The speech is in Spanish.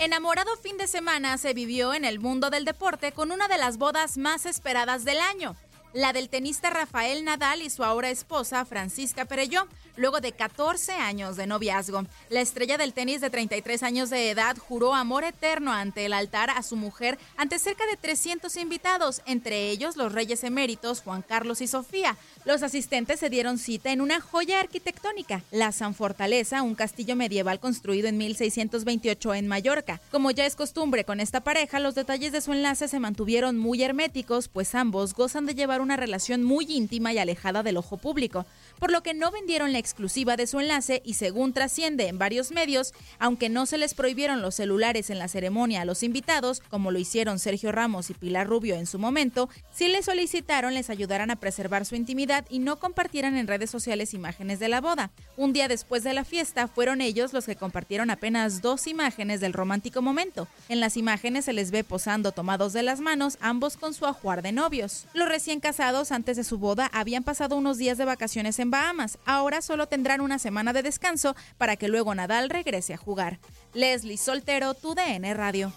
Enamorado fin de semana se vivió en el mundo del deporte con una de las bodas más esperadas del año la del tenista Rafael Nadal y su ahora esposa Francisca Perelló, luego de 14 años de noviazgo. La estrella del tenis de 33 años de edad juró amor eterno ante el altar a su mujer ante cerca de 300 invitados, entre ellos los reyes eméritos Juan Carlos y Sofía. Los asistentes se dieron cita en una joya arquitectónica, la San Fortaleza, un castillo medieval construido en 1628 en Mallorca. Como ya es costumbre con esta pareja, los detalles de su enlace se mantuvieron muy herméticos, pues ambos gozan de llevar una relación muy íntima y alejada del ojo público, por lo que no vendieron la exclusiva de su enlace y según trasciende en varios medios, aunque no se les prohibieron los celulares en la ceremonia a los invitados, como lo hicieron Sergio Ramos y Pilar Rubio en su momento, sí les solicitaron les ayudaran a preservar su intimidad y no compartieran en redes sociales imágenes de la boda. Un día después de la fiesta fueron ellos los que compartieron apenas dos imágenes del romántico momento. En las imágenes se les ve posando tomados de las manos, ambos con su ajuar de novios. Los recién casados antes de su boda habían pasado unos días de vacaciones en Bahamas. Ahora solo tendrán una semana de descanso para que luego Nadal regrese a jugar. Leslie Soltero, tu DN Radio.